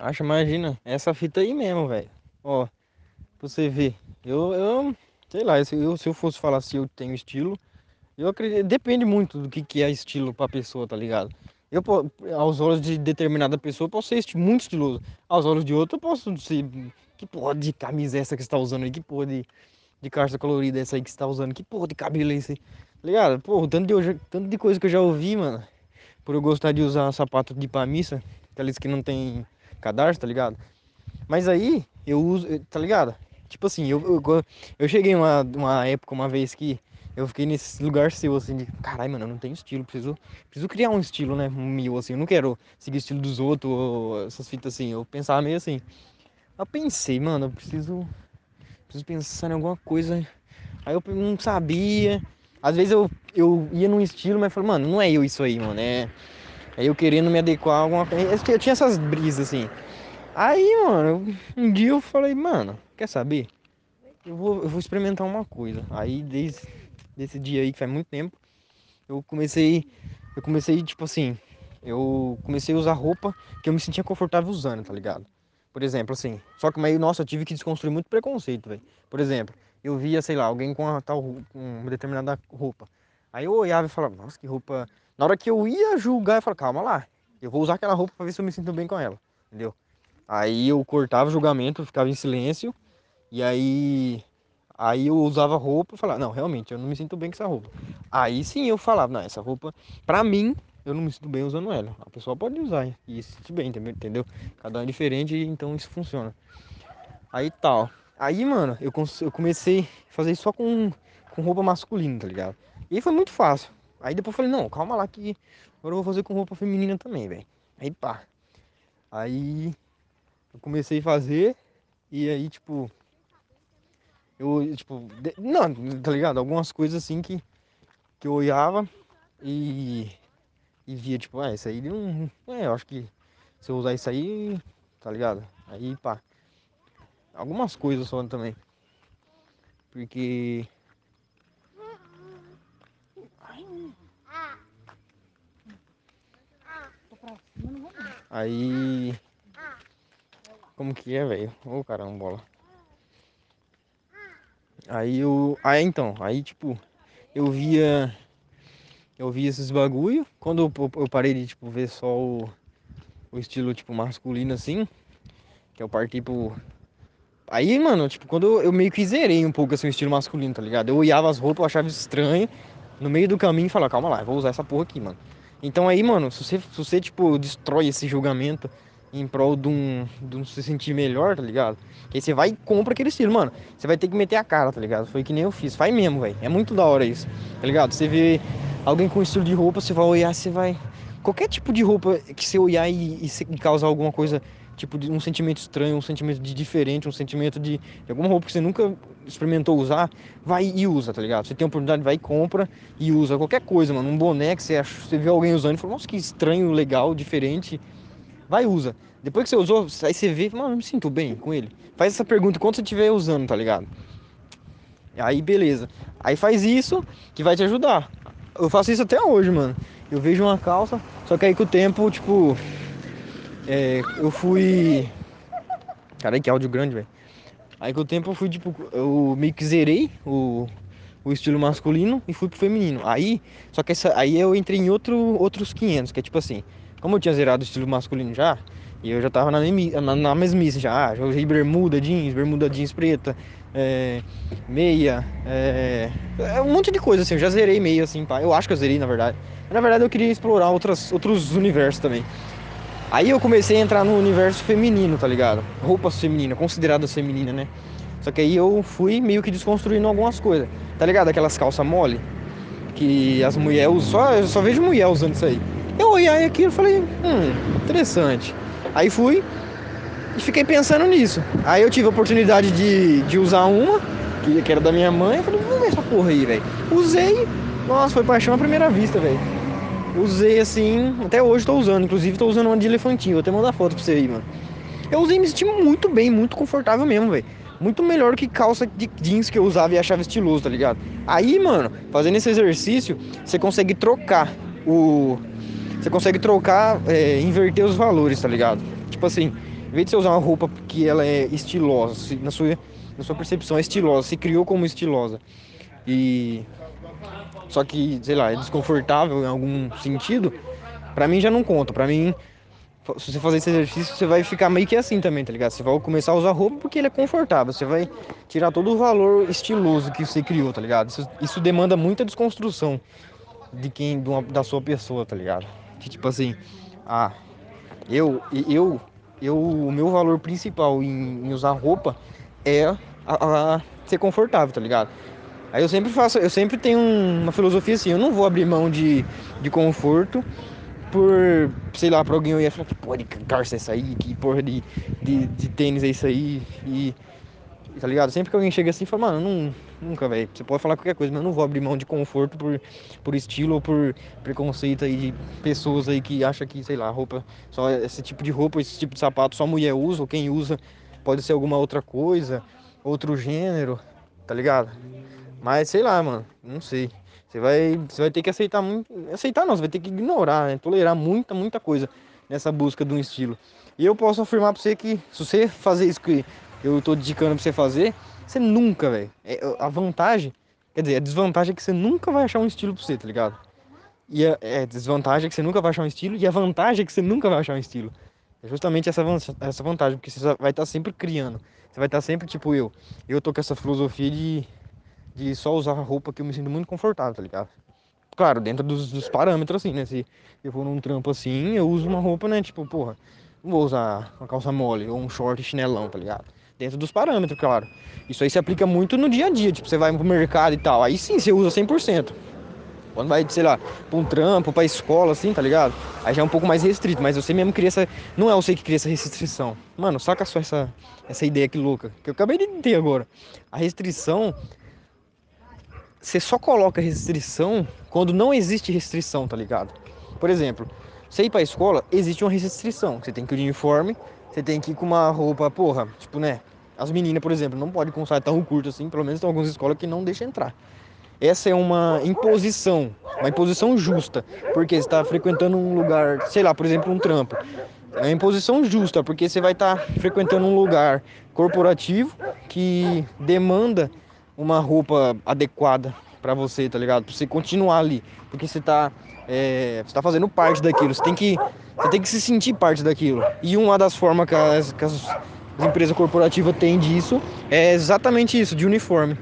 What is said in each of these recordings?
Acha, imagina, essa fita aí mesmo, velho. Ó, pra você ver. Eu, eu, sei lá, eu, se eu fosse falar se eu tenho estilo, eu acredito, depende muito do que, que é estilo pra pessoa, tá ligado? Eu, aos olhos de determinada pessoa, posso ser muito estiloso. Aos olhos de outra, eu posso ser. Que porra de camisa é essa que você tá usando aí? Que porra de, de calça colorida é essa aí que você tá usando? Que porra de cabelo é esse? Tá ligado? Pô, tanto de, tanto de coisa que eu já ouvi, mano. Por eu gostar de usar sapato de ir pra missa, aqueles que não tem cadarço, tá ligado? Mas aí, eu uso, tá ligado? Tipo assim, eu, eu, eu cheguei uma, uma época, uma vez que eu fiquei nesse lugar seu, assim, de caralho, mano, eu não tenho estilo, preciso, preciso criar um estilo, né? Meu, assim, eu não quero seguir o estilo dos outros, ou essas fitas assim. Eu pensava meio assim. Eu pensei, mano, eu preciso. Preciso pensar em alguma coisa. Aí eu não sabia. Às vezes eu, eu ia num estilo, mas falei, mano, não é eu isso aí, mano. É, é eu querendo me adequar a alguma coisa. Eu tinha essas brisas, assim. Aí, mano, um dia eu falei, mano, quer saber? Eu vou, eu vou experimentar uma coisa. Aí desde desse dia aí, que faz muito tempo, eu comecei, eu comecei, tipo assim, eu comecei a usar roupa que eu me sentia confortável usando, tá ligado? Por exemplo, assim, só que, mas, nossa, eu tive que desconstruir muito preconceito, velho. Por exemplo, eu via, sei lá, alguém com uma tal, uma determinada roupa. Aí eu olhava e falava, nossa, que roupa. Na hora que eu ia julgar, eu falava, calma lá, eu vou usar aquela roupa pra ver se eu me sinto bem com ela, entendeu? Aí eu cortava o julgamento, ficava em silêncio, e aí Aí eu usava roupa e falava, não, realmente, eu não me sinto bem com essa roupa. Aí sim eu falava, não, essa roupa, pra mim, eu não me sinto bem usando ela. A pessoa pode usar e se sentir bem, entendeu? Cada um é diferente, então isso funciona. Aí tal. Aí, mano, eu, eu comecei a fazer isso só com, com roupa masculina, tá ligado? E aí foi muito fácil. Aí depois eu falei, não, calma lá que agora eu vou fazer com roupa feminina também, velho. Aí pá. Aí eu comecei a fazer e aí, tipo, eu, tipo, de... não, tá ligado? Algumas coisas assim que, que eu olhava e, e via, tipo, ah, isso aí não. É, eu acho que se eu usar isso aí, tá ligado? Aí, pá. Algumas coisas só também. Porque. Aí. Como que é, velho? Ô, caramba, bola. Aí eu. Aí então, aí tipo, eu via. Eu via esses bagulho. Quando eu, eu parei de tipo, ver só o, o estilo tipo masculino assim, que eu parti pro. Aí, mano, tipo, quando eu, meio que zerei um pouco assim o estilo masculino, tá ligado? Eu olhava as roupas, eu achava estranho. No meio do caminho e falava, calma lá, eu vou usar essa porra aqui, mano. Então aí, mano, se você, se você tipo, destrói esse julgamento em prol de um, de um se sentir melhor, tá ligado? Que aí você vai e compra aquele estilo, mano. Você vai ter que meter a cara, tá ligado? Foi que nem eu fiz. Faz mesmo, velho. É muito da hora isso, tá ligado? Você vê alguém com estilo de roupa, você vai olhar, você vai. Qualquer tipo de roupa que você olhar e, e, e causar alguma coisa, tipo, de um sentimento estranho, um sentimento de diferente, um sentimento de, de alguma roupa que você nunca experimentou usar, vai e usa, tá ligado? Você tem oportunidade, vai e compra e usa. Qualquer coisa, mano. Um boné que você, acha, você vê alguém usando e fala, nossa, que estranho, legal, diferente Vai usa. Depois que você usou, aí você vê, mano, eu me sinto bem com ele. Faz essa pergunta enquanto você estiver usando, tá ligado? Aí beleza. Aí faz isso que vai te ajudar. Eu faço isso até hoje, mano. Eu vejo uma calça, só que aí com o tempo, tipo. É, eu fui. Caralho, que áudio grande, velho. Aí com o tempo eu fui, tipo, eu meio que zerei o, o estilo masculino e fui pro feminino. Aí, só que essa, aí eu entrei em outro, outros 500, que é tipo assim, como eu tinha zerado o estilo masculino já, e eu já tava na, na, na mesmice já, ah, já usei bermuda jeans, bermuda jeans preta, é, meia, é, é, um monte de coisa assim, eu já zerei meia assim, pá. eu acho que eu zerei na verdade. Na verdade eu queria explorar outras, outros universos também. Aí eu comecei a entrar no universo feminino, tá ligado? Roupas femininas, consideradas femininas, né? Só que aí eu fui meio que desconstruindo algumas coisas. Tá ligado? Aquelas calças mole que as mulheres usam. Só, eu só vejo mulher usando isso aí. Eu olhei aquilo e falei, hum, interessante. Aí fui e fiquei pensando nisso. Aí eu tive a oportunidade de, de usar uma, que, que era da minha mãe, eu falei, vamos ver essa porra aí, velho. Usei, nossa, foi paixão à primeira vista, velho. Usei assim, até hoje tô usando, inclusive tô usando uma de elefantinho, vou até mandar foto pra você aí, mano. Eu usei me senti muito bem, muito confortável mesmo, velho. Muito melhor que calça de jeans que eu usava e achava estiloso, tá ligado? Aí, mano, fazendo esse exercício, você consegue trocar o, você consegue trocar, é, inverter os valores, tá ligado? Tipo assim, Em vez de você usar uma roupa que ela é estilosa, na sua, na sua percepção é estilosa, se criou como estilosa. E só que, sei lá, é desconfortável em algum sentido, pra mim já não conta. Pra mim, se você fazer esse exercício, você vai ficar meio que assim também, tá ligado? Você vai começar a usar roupa porque ele é confortável. Você vai tirar todo o valor estiloso que você criou, tá ligado? Isso, isso demanda muita desconstrução de quem, de uma, da sua pessoa, tá ligado? Que tipo assim, ah, eu, eu, eu, o meu valor principal em, em usar roupa é a, a ser confortável, tá ligado? Aí eu sempre faço, eu sempre tenho uma filosofia assim, eu não vou abrir mão de, de conforto por, sei lá, pra alguém eu ia falar que porra de calça é essa aí, que porra de, de, de tênis é isso aí, e tá ligado? Sempre que alguém chega assim, fala, mano, não, nunca, velho. Você pode falar qualquer coisa, mas eu não vou abrir mão de conforto por, por estilo ou por preconceito aí de pessoas aí que acham que, sei lá, roupa, só esse tipo de roupa, esse tipo de sapato só mulher usa, ou quem usa pode ser alguma outra coisa, outro gênero, tá ligado? Mas sei lá, mano, não sei. Você vai, você vai ter que aceitar muito. Aceitar não, você vai ter que ignorar, né? tolerar muita, muita coisa nessa busca de um estilo. E eu posso afirmar pra você que se você fazer isso que eu tô indicando pra você fazer, você nunca, velho. É, a vantagem, quer dizer, a desvantagem é que você nunca vai achar um estilo pra você, tá ligado? E a é, desvantagem é que você nunca vai achar um estilo, e a vantagem é que você nunca vai achar um estilo. É justamente essa, essa vantagem, porque você vai estar sempre criando. Você vai estar sempre, tipo eu. Eu tô com essa filosofia de de só usar roupa que eu me sinto muito confortável, tá ligado? Claro, dentro dos, dos parâmetros, assim, né? Se eu for num trampo assim, eu uso uma roupa, né? Tipo, porra, não vou usar uma calça mole ou um short chinelão, tá ligado? Dentro dos parâmetros, claro. Isso aí se aplica muito no dia a dia, tipo, você vai pro mercado e tal. Aí sim você usa 100%. Quando vai, sei lá, pra um trampo, pra escola, assim, tá ligado? Aí já é um pouco mais restrito, mas você mesmo cria essa. Não é você que cria essa restrição. Mano, saca só essa, essa ideia que louca, que eu acabei de ter agora. A restrição você só coloca restrição quando não existe restrição, tá ligado? Por exemplo, você ir pra escola, existe uma restrição. Você tem que ir de uniforme, você tem que ir com uma roupa, porra, tipo, né? As meninas, por exemplo, não podem com saia tão curto assim, pelo menos tem algumas escolas que não deixam entrar. Essa é uma imposição, uma imposição justa, porque você está frequentando um lugar, sei lá, por exemplo, um trampo. É uma imposição justa, porque você vai estar tá frequentando um lugar corporativo que demanda uma roupa adequada para você, tá ligado? Pra você continuar ali, porque você tá, é, você tá fazendo parte daquilo, você tem que, você tem que se sentir parte daquilo. E uma das formas que as, que as empresas corporativas têm disso é exatamente isso, de uniforme.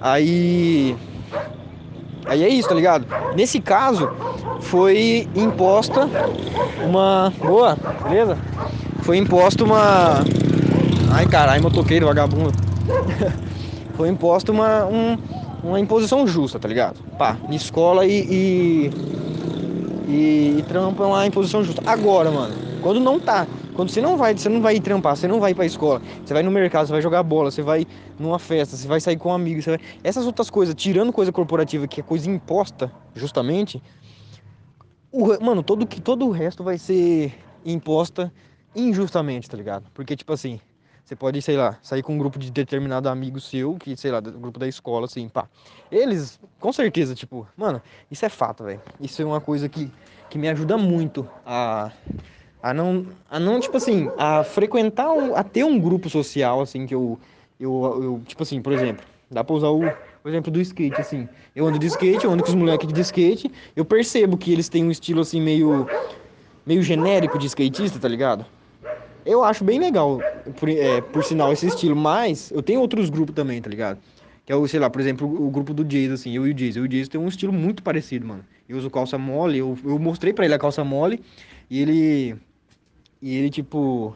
Aí, aí é isso, tá ligado? Nesse caso, foi imposta uma, boa, beleza? Foi imposta uma, ai caralho, motoqueiro vagabundo. foi imposta uma, um, uma imposição justa, tá ligado? Pá, escola e, e, e, e trampa é uma imposição justa. Agora, mano, quando não tá, quando você não vai, você não vai ir trampar, você não vai ir pra escola, você vai no mercado, você vai jogar bola, você vai numa festa, você vai sair com um amigo, vai... essas outras coisas, tirando coisa corporativa que é coisa imposta, justamente, o, mano, todo, todo o resto vai ser imposta injustamente, tá ligado? Porque, tipo assim, você pode, sei lá, sair com um grupo de determinado amigo seu, que, sei lá, do grupo da escola, assim, pá. Eles, com certeza, tipo, mano, isso é fato, velho. Isso é uma coisa que, que me ajuda muito a, a não, a não, tipo assim, a frequentar, um, a ter um grupo social, assim, que eu, eu, eu tipo assim, por exemplo, dá pra usar o, exemplo do skate, assim. Eu ando de skate, eu ando com os moleques de skate, eu percebo que eles têm um estilo, assim, meio, meio genérico de skatista, tá ligado? Eu acho bem legal, por, é, por sinal, esse estilo, mas eu tenho outros grupos também, tá ligado? Que é o, sei lá, por exemplo, o grupo do Jason, assim, eu e o Jason. Eu e o Jason tem um estilo muito parecido, mano. Eu uso calça mole, eu, eu mostrei pra ele a calça mole e ele. E ele, tipo.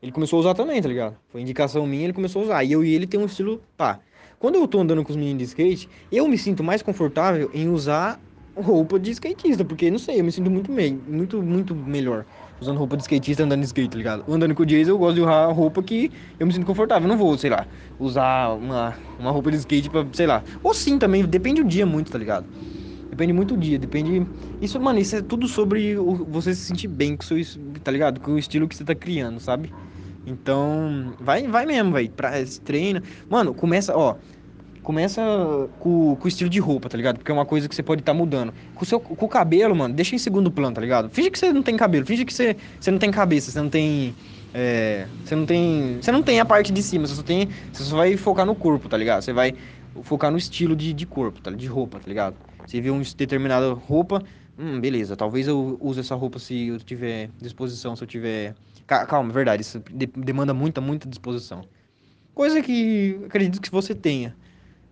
Ele começou a usar também, tá ligado? Foi indicação minha, ele começou a usar. E eu e ele tem um estilo, pá. Quando eu tô andando com os meninos de skate, eu me sinto mais confortável em usar roupa de skatista, porque não sei, eu me sinto muito meio, muito, muito melhor usando roupa de skatista andando de skate, tá ligado? Andando com o Jason, eu gosto de usar roupa que eu me sinto confortável. Não vou, sei lá, usar uma, uma roupa de skate pra, sei lá. Ou sim também, depende do dia muito, tá ligado? Depende muito do dia, depende. Isso, mano, isso é tudo sobre você se sentir bem com o seu, tá ligado? Com o estilo que você tá criando, sabe? Então, vai, vai mesmo. Pra, treina. Mano, começa, ó. Começa com, com o estilo de roupa, tá ligado? Porque é uma coisa que você pode estar tá mudando. Com o, seu, com o cabelo, mano, deixa em segundo plano, tá ligado? Finge que você não tem cabelo, finge que você, você não tem cabeça, você não tem. É, você não tem. Você não tem a parte de cima, você só tem. Você só vai focar no corpo, tá ligado? Você vai focar no estilo de, de corpo, tá? De roupa, tá ligado? Você vê uma determinada roupa, hum, beleza, talvez eu use essa roupa se eu tiver disposição, se eu tiver. Calma, verdade, isso demanda muita, muita disposição. Coisa que acredito que você tenha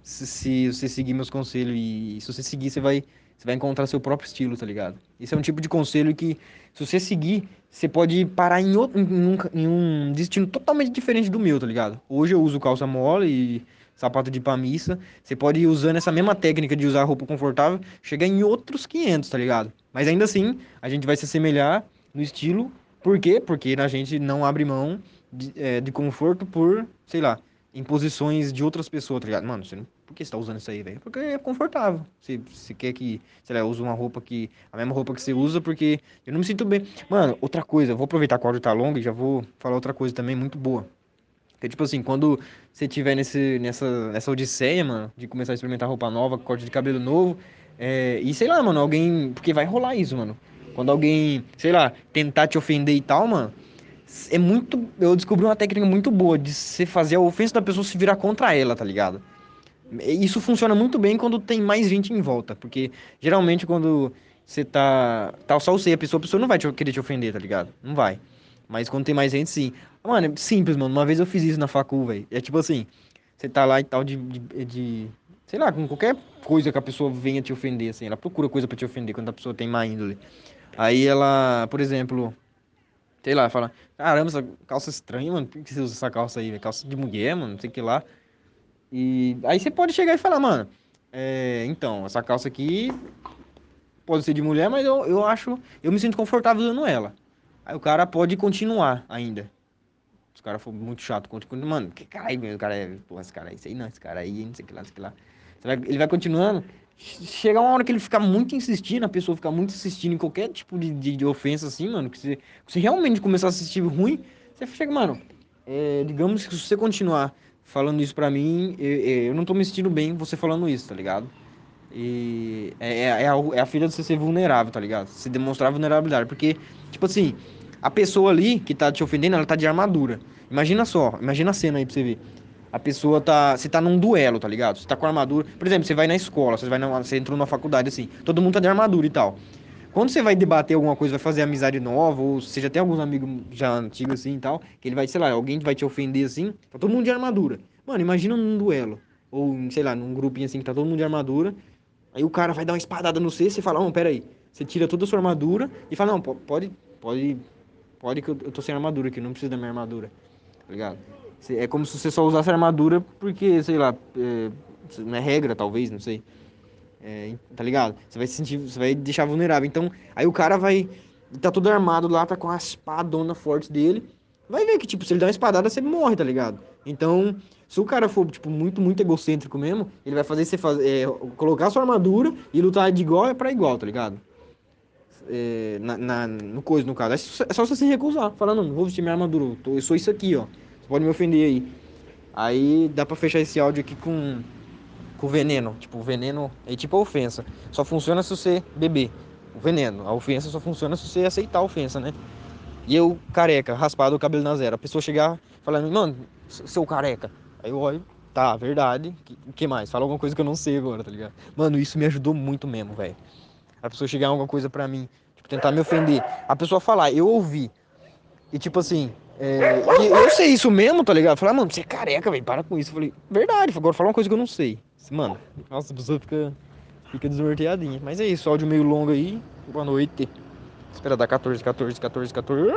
se, se você seguir meus conselhos e se você seguir, você vai, você vai encontrar seu próprio estilo, tá ligado? Esse é um tipo de conselho que, se você seguir, você pode parar em, outro, em, um, em um destino totalmente diferente do meu, tá ligado? Hoje eu uso calça mole e sapato de pamissa. Você pode ir usando essa mesma técnica de usar roupa confortável, chegar em outros 500, tá ligado? Mas ainda assim, a gente vai se assemelhar no estilo. Por quê? Porque a gente não abre mão de, é, de conforto por, sei lá, imposições de outras pessoas, tá ligado? Mano, você não por que você tá usando isso aí, velho? Porque é confortável. Você, você quer que, sei lá, eu uma roupa que. A mesma roupa que você usa, porque eu não me sinto bem. Mano, outra coisa, vou aproveitar que o áudio tá longo e já vou falar outra coisa também muito boa. Que tipo assim, quando você tiver nesse, nessa, nessa odisseia, mano, de começar a experimentar roupa nova, corte de cabelo novo, é, e sei lá, mano, alguém. Porque vai rolar isso, mano. Quando alguém, sei lá, tentar te ofender e tal, mano, é muito. Eu descobri uma técnica muito boa de você fazer a ofensa da pessoa se virar contra ela, tá ligado? Isso funciona muito bem quando tem mais gente em volta, porque geralmente quando você tá, tá só você e a pessoa, a pessoa não vai te, querer te ofender, tá ligado? Não vai. Mas quando tem mais gente, sim. Mano, é simples, mano. Uma vez eu fiz isso na facul, velho. É tipo assim, você tá lá e tal de, de, de, Sei lá, com qualquer coisa que a pessoa venha te ofender, assim. Ela procura coisa para te ofender quando a pessoa tem má índole. Aí ela, por exemplo, sei lá, fala: Caramba, essa calça estranha, mano. Por que você usa essa calça aí? Calça de mulher, mano, não sei o que lá. E aí você pode chegar e falar, mano, é, então, essa calça aqui pode ser de mulher, mas eu, eu acho, eu me sinto confortável usando ela. Aí o cara pode continuar ainda. Os caras foram muito chato, continua, mano, que caralho, o cara é, porra, esse cara aí, isso aí não, esse cara aí, não sei o que lá, não sei o que lá. Ele vai continuando, chega uma hora que ele fica muito insistindo, a pessoa fica muito insistindo em qualquer tipo de, de, de ofensa assim, mano, que você, você realmente começar a assistir ruim, você chega, mano, é, digamos que se você continuar falando isso pra mim, eu, eu não tô me sentindo bem você falando isso, tá ligado? E é, é, é, a, é a filha de você ser vulnerável, tá ligado? Se demonstrar vulnerabilidade. Porque, tipo assim, a pessoa ali que tá te ofendendo, ela tá de armadura. Imagina só, imagina a cena aí pra você ver. A pessoa tá. Você tá num duelo, tá ligado? Você tá com armadura. Por exemplo, você vai na escola, você vai na, você entrou na faculdade, assim, todo mundo tá de armadura e tal. Quando você vai debater alguma coisa, vai fazer amizade nova, ou você já tem alguns amigos já antigos assim e tal, que ele vai, sei lá, alguém vai te ofender assim, tá todo mundo de armadura. Mano, imagina num duelo, ou sei lá, num grupinho assim que tá todo mundo de armadura, aí o cara vai dar uma espadada no C, você fala, não, pera aí. Você tira toda a sua armadura e fala, não, pode, pode, pode que eu, tô sem armadura aqui, não preciso da minha armadura, tá ligado? É como se você só usasse armadura porque, sei lá, é, não é regra, talvez, não sei. É, tá ligado? Você vai se sentir, você vai deixar vulnerável. Então, aí o cara vai. Tá todo armado lá, tá com a espadona forte dele. Vai ver que, tipo, se ele der uma espadada, você morre, tá ligado? Então, se o cara for, tipo, muito, muito egocêntrico mesmo, ele vai fazer você fazer, é, colocar sua armadura e lutar de igual para igual, tá ligado? É, na, na, no coisa, no caso. É só você se recusar. Falar, não, vou vestir minha armadura. Eu sou isso aqui, ó. Você pode me ofender aí. Aí dá pra fechar esse áudio aqui com com veneno. Tipo, veneno é tipo a ofensa. Só funciona se você beber o veneno. A ofensa só funciona se você aceitar a ofensa, né? E eu, careca, raspado o cabelo na zero. A pessoa chegar falando, mano, seu careca. Aí eu olho, tá, verdade. O que mais? Fala alguma coisa que eu não sei agora, tá ligado? Mano, isso me ajudou muito mesmo, velho. A pessoa chegar alguma coisa pra mim, tipo, tentar me ofender. A pessoa falar, eu ouvi. E tipo assim, é, eu sei isso mesmo, tá ligado? Falar, mano, você é careca, velho, para com isso. Eu falei, verdade, agora fala uma coisa que eu não sei. Mano, nossa, a pessoa fica, fica desnorteadinha. Mas é isso, áudio meio longo aí. Boa noite. Espera dar 14, 14, 14, 14.